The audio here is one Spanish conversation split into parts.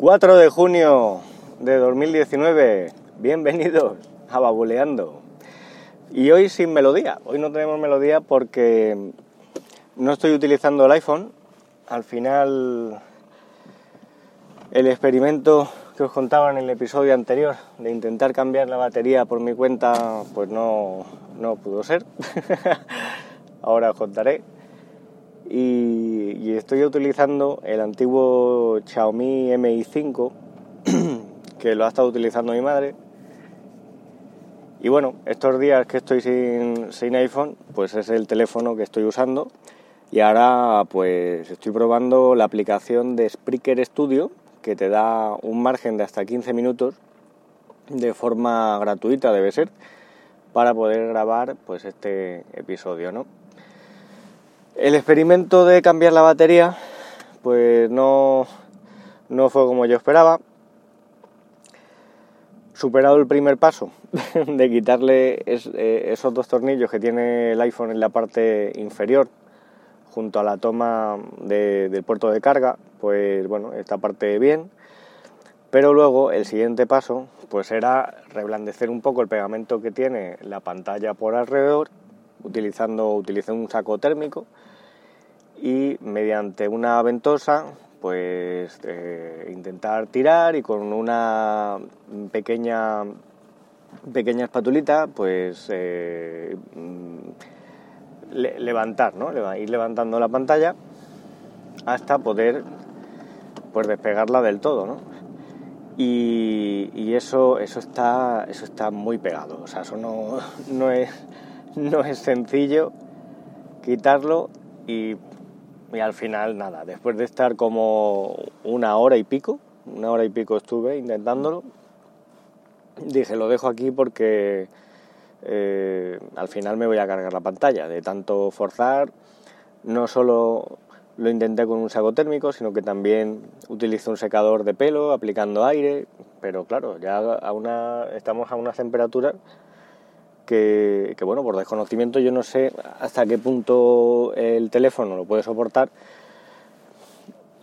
4 de junio de 2019. Bienvenidos a Babuleando. Y hoy sin melodía. Hoy no tenemos melodía porque no estoy utilizando el iPhone. Al final, el experimento que os contaba en el episodio anterior de intentar cambiar la batería por mi cuenta, pues no, no pudo ser. Ahora os contaré. Y, estoy utilizando el antiguo Xiaomi Mi 5 que lo ha estado utilizando mi madre. Y bueno, estos días que estoy sin, sin iPhone, pues es el teléfono que estoy usando. Y ahora pues estoy probando la aplicación de Spreaker Studio, que te da un margen de hasta 15 minutos de forma gratuita, debe ser, para poder grabar pues este episodio, ¿no? El experimento de cambiar la batería, pues no, no fue como yo esperaba. Superado el primer paso de quitarle eh, esos dos tornillos que tiene el iPhone en la parte inferior junto a la toma del puerto de carga, pues bueno, esta parte bien. Pero luego el siguiente paso pues era reblandecer un poco el pegamento que tiene la pantalla por alrededor utilizando utilicé un saco térmico y mediante una ventosa pues eh, intentar tirar y con una pequeña pequeña espatulita pues eh, mm, levantar ¿no? ir levantando la pantalla hasta poder pues despegarla del todo ¿no? y, y, eso eso está eso está muy pegado o sea eso no, no es no es sencillo quitarlo y y al final nada, después de estar como una hora y pico, una hora y pico estuve intentándolo, dije lo dejo aquí porque eh, al final me voy a cargar la pantalla, de tanto forzar, no solo lo intenté con un saco térmico, sino que también utilizo un secador de pelo aplicando aire, pero claro, ya a una, estamos a unas temperaturas que, bueno, por desconocimiento yo no sé hasta qué punto el teléfono lo puede soportar.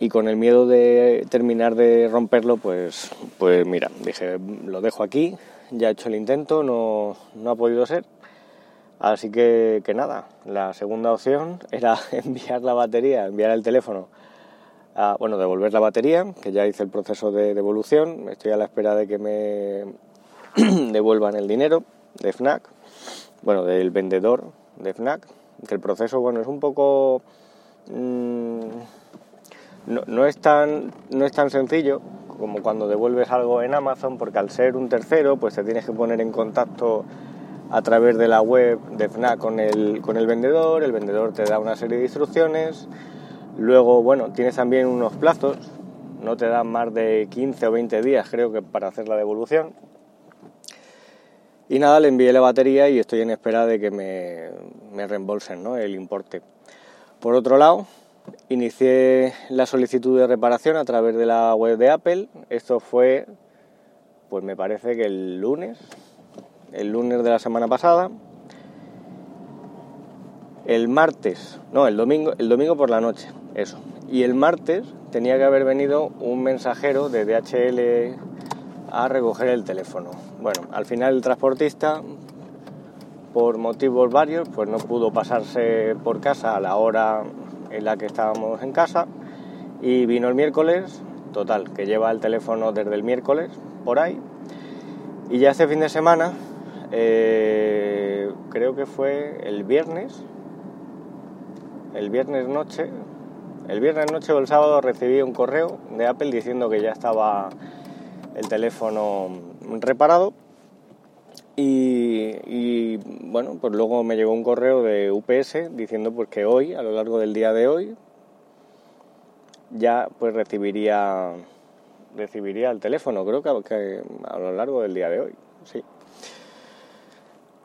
Y con el miedo de terminar de romperlo, pues, pues mira, dije, lo dejo aquí, ya he hecho el intento, no, no ha podido ser. Así que, que, nada, la segunda opción era enviar la batería, enviar el teléfono, bueno, devolver la batería, que ya hice el proceso de devolución, estoy a la espera de que me devuelvan el dinero de FNAC bueno, del vendedor de FNAC, que el proceso, bueno, es un poco... Mm, no, es tan, no es tan sencillo como cuando devuelves algo en Amazon, porque al ser un tercero, pues te tienes que poner en contacto a través de la web de FNAC con el, con el vendedor, el vendedor te da una serie de instrucciones, luego, bueno, tienes también unos plazos, no te dan más de 15 o 20 días creo que para hacer la devolución, y nada, le envié la batería y estoy en espera de que me, me reembolsen ¿no? el importe. Por otro lado, inicié la solicitud de reparación a través de la web de Apple. Esto fue, pues me parece que el lunes, el lunes de la semana pasada. El martes, no, el domingo, el domingo por la noche, eso. Y el martes tenía que haber venido un mensajero de DHL a recoger el teléfono. Bueno, al final el transportista, por motivos varios, pues no pudo pasarse por casa a la hora en la que estábamos en casa y vino el miércoles, total, que lleva el teléfono desde el miércoles por ahí. Y ya este fin de semana, eh, creo que fue el viernes, el viernes noche, el viernes noche o el sábado recibí un correo de Apple diciendo que ya estaba el teléfono reparado y, bueno, pues luego me llegó un correo de UPS diciendo pues que hoy, a lo largo del día de hoy, ya pues recibiría recibiría el teléfono, creo que, a lo largo del día de hoy, sí.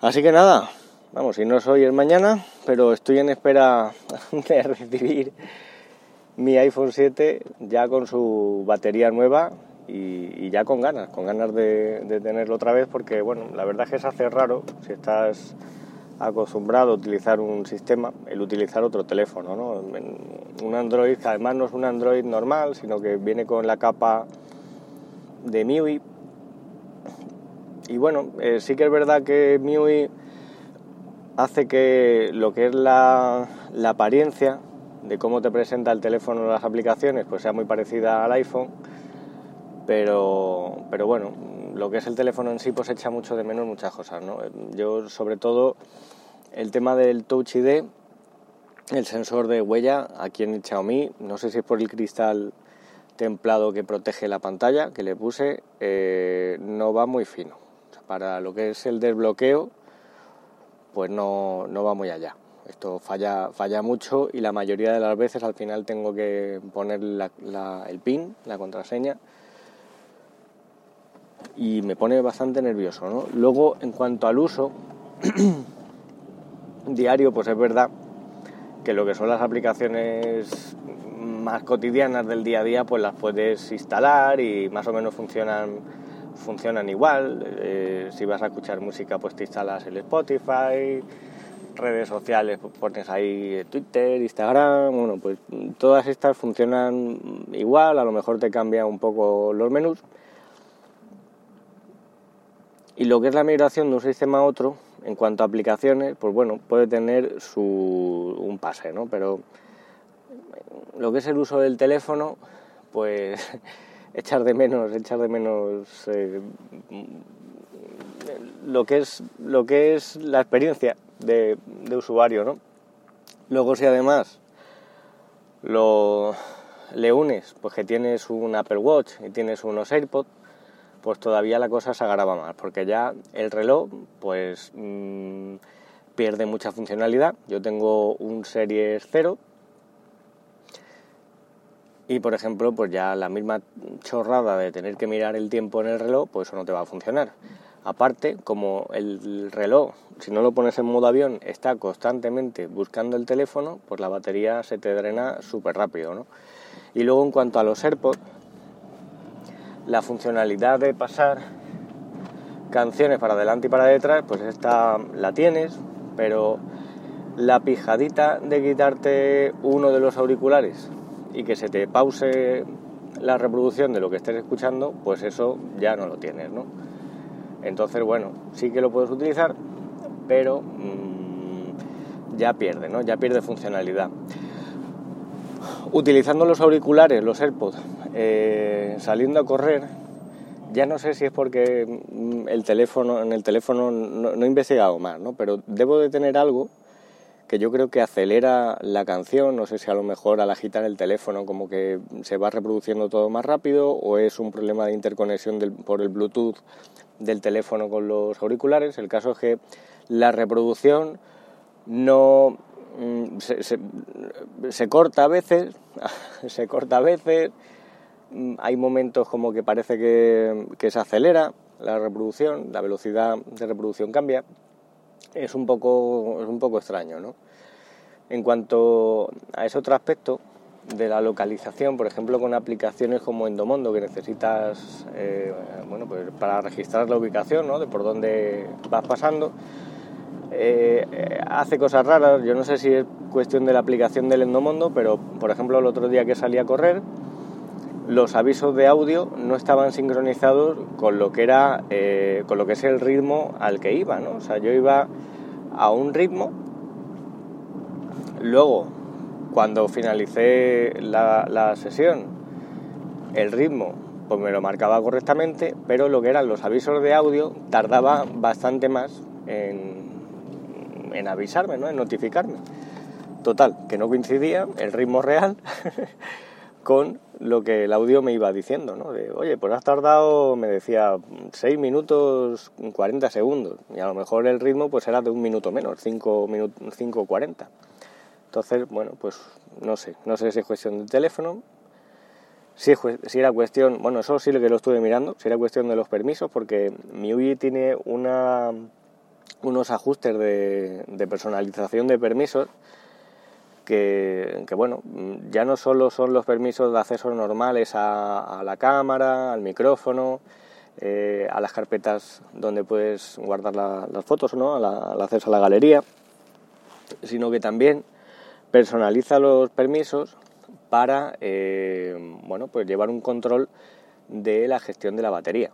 Así que nada, vamos, si no soy el mañana, pero estoy en espera de recibir mi iPhone 7 ya con su batería nueva y, ya con ganas, con ganas de, tenerlo otra vez porque, bueno, la verdad es que se hace raro si estás acostumbrado a utilizar un sistema, el utilizar otro teléfono, ¿no? Un Android que además no es un Android normal, sino que viene con la capa de MIUI. Y bueno, eh, sí que es verdad que MIUI hace que lo que es la, apariencia de cómo te presenta el teléfono las aplicaciones pues sea muy parecida al iPhone pero, pero bueno lo que es el teléfono en sí pues echa mucho de menos muchas cosas ¿no? yo sobre todo el tema del Touch ID el sensor de huella aquí en el Xiaomi no sé si es por el cristal templado que protege la pantalla que le puse eh, no va muy fino para lo que es el desbloqueo pues no, no va muy allá esto falla, falla mucho y la mayoría de las veces al final tengo que poner el PIN, la contraseña, y me pone bastante nervioso. ¿no? Luego, en cuanto al uso diario, pues es verdad que lo que son las aplicaciones más cotidianas del día a día, pues las puedes instalar y más o menos funcionan, funcionan igual. Eh, si vas a escuchar música, pues te instalas el Spotify redes sociales, pues pones ahí Twitter, Instagram, bueno, pues todas estas funcionan igual, a lo mejor te cambia un poco los menús. Y lo que es la migración de un sistema a otro, en cuanto a aplicaciones, pues bueno, puede tener su, un pase, ¿no? Pero lo que es el uso del teléfono, pues echar de menos, echar de menos eh, lo que es lo que es la experiencia de, usuario, ¿no? Luego si además lo le unes, pues que tienes un Apple Watch y tienes unos AirPods, pues todavía la cosa se agrava más, porque ya el reloj, pues mm, pierde mucha funcionalidad. Yo tengo un Series 0 y, por ejemplo, pues ya la misma chorrada de tener que mirar el tiempo en el reloj, pues eso no te va a funcionar. Aparte, como el reloj, si no lo pones en modo avión, está constantemente buscando el teléfono, pues la batería se te drena súper rápido, ¿no? Y luego en cuanto a los AirPods, la funcionalidad de pasar canciones para adelante y para detrás, pues esta la tienes, pero la pijadita de quitarte uno de los auriculares y que se te pause la reproducción de lo que estés escuchando, pues eso ya no lo tienes, ¿no? Entonces, bueno, sí que lo puedes utilizar, pero mm, ya pierde, ¿no? Ya pierde funcionalidad. Utilizando los auriculares, los AirPods, eh, saliendo a correr, ya no sé si es porque mm, el teléfono, en el teléfono no, he investigado más, ¿no? Pero debo de tener algo que yo creo que acelera la canción, no sé si a lo mejor al agitar el teléfono como que se va reproduciendo todo más rápido o es un problema de interconexión por el Bluetooth del teléfono con los auriculares. El caso es que la reproducción no mm, se, corta a veces, se corta a veces, hay momentos como que parece que, que se acelera la reproducción, la velocidad de reproducción cambia es un poco, es un poco extraño. ¿no? En cuanto a ese otro aspecto de la localización, por ejemplo, con aplicaciones como Endomondo, que necesitas eh, bueno, pues para registrar la ubicación ¿no? de por dónde vas pasando, eh, hace cosas raras. Yo no sé si es cuestión de la aplicación del Endomondo, pero por ejemplo, el otro día que salí a correr, los avisos de audio no estaban sincronizados con lo que era eh, con lo que es el ritmo al que iba ¿no? o sea yo iba a un ritmo luego cuando finalicé la, sesión el ritmo pues me lo marcaba correctamente pero lo que eran los avisos de audio tardaba bastante más en, en avisarme ¿no? en notificarme total que no coincidía el ritmo real con lo que el audio me iba diciendo, ¿no? De, oye, pues has tardado, me decía, 6 minutos 40 segundos, y a lo mejor el ritmo pues era de un minuto menos, 5 minutos, 40. Entonces, bueno, pues no sé, no sé si es cuestión del teléfono, si, si era cuestión, bueno, eso sí lo que lo estuve mirando, si era cuestión de los permisos, porque mi UI tiene una, unos ajustes de personalización de permisos que, bueno, ya no solo son los permisos de acceso normales a, la cámara, al micrófono, eh, a las carpetas donde puedes guardar las fotos, ¿no? al acceso a la galería, sino que también personaliza los permisos para eh, bueno, pues llevar un control de la gestión de la batería.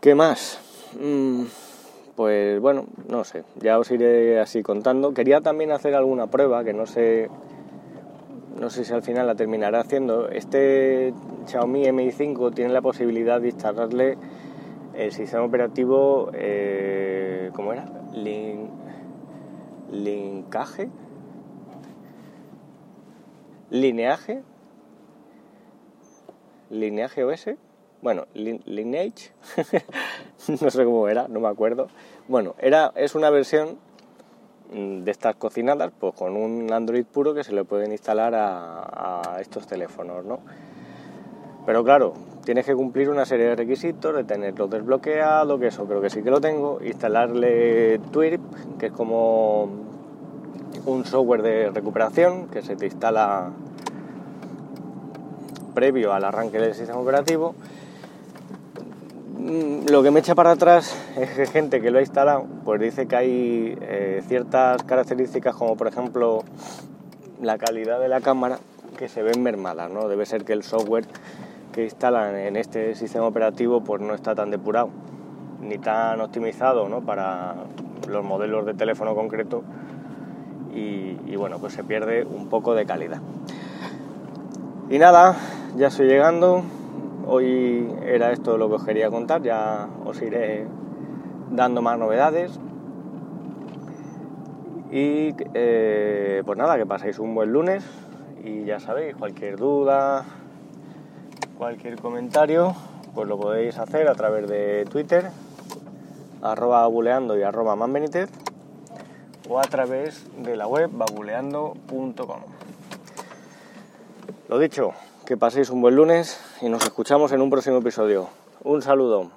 ¿Qué más? Mm, pues bueno, no sé, ya os iré así contando. Quería también hacer alguna prueba que no sé, no sé si al final la terminaré haciendo. Este Xiaomi Mi 5 tiene la posibilidad de instalarle el sistema operativo, eh, ¿cómo era? Link, linkaje, lineaje, lineaje OS bueno, Lineage, no sé cómo era, no me acuerdo. Bueno, era, es una versión mm, de estas cocinadas, pues con un Android puro que se le pueden instalar a, estos teléfonos, ¿no? Pero claro, tienes que cumplir una serie de requisitos, de tenerlo desbloqueado, que eso creo que sí que lo tengo, instalarle Twirp, que es como un software de recuperación que se te instala previo al arranque del sistema operativo lo que me echa para atrás es que gente que lo ha instalado, pues dice que hay eh, ciertas características como por ejemplo la calidad de la cámara que se ven mermadas, ¿no? Debe ser que el software que instalan en este sistema operativo pues no está tan depurado ni tan optimizado ¿no? para los modelos de teléfono concreto y, y bueno pues se pierde un poco de calidad. Y nada, ya estoy llegando, Hoy era esto lo que os quería contar, ya os iré dando más novedades. Y eh, pues nada, que paséis un buen lunes y ya sabéis, cualquier duda, cualquier comentario, pues lo podéis hacer a través de Twitter, arroba buleando y arroba manbenitez, o a través de la web babuleando.com. Lo dicho, que paséis un buen lunes y nos escuchamos en un próximo episodio. Un saludo.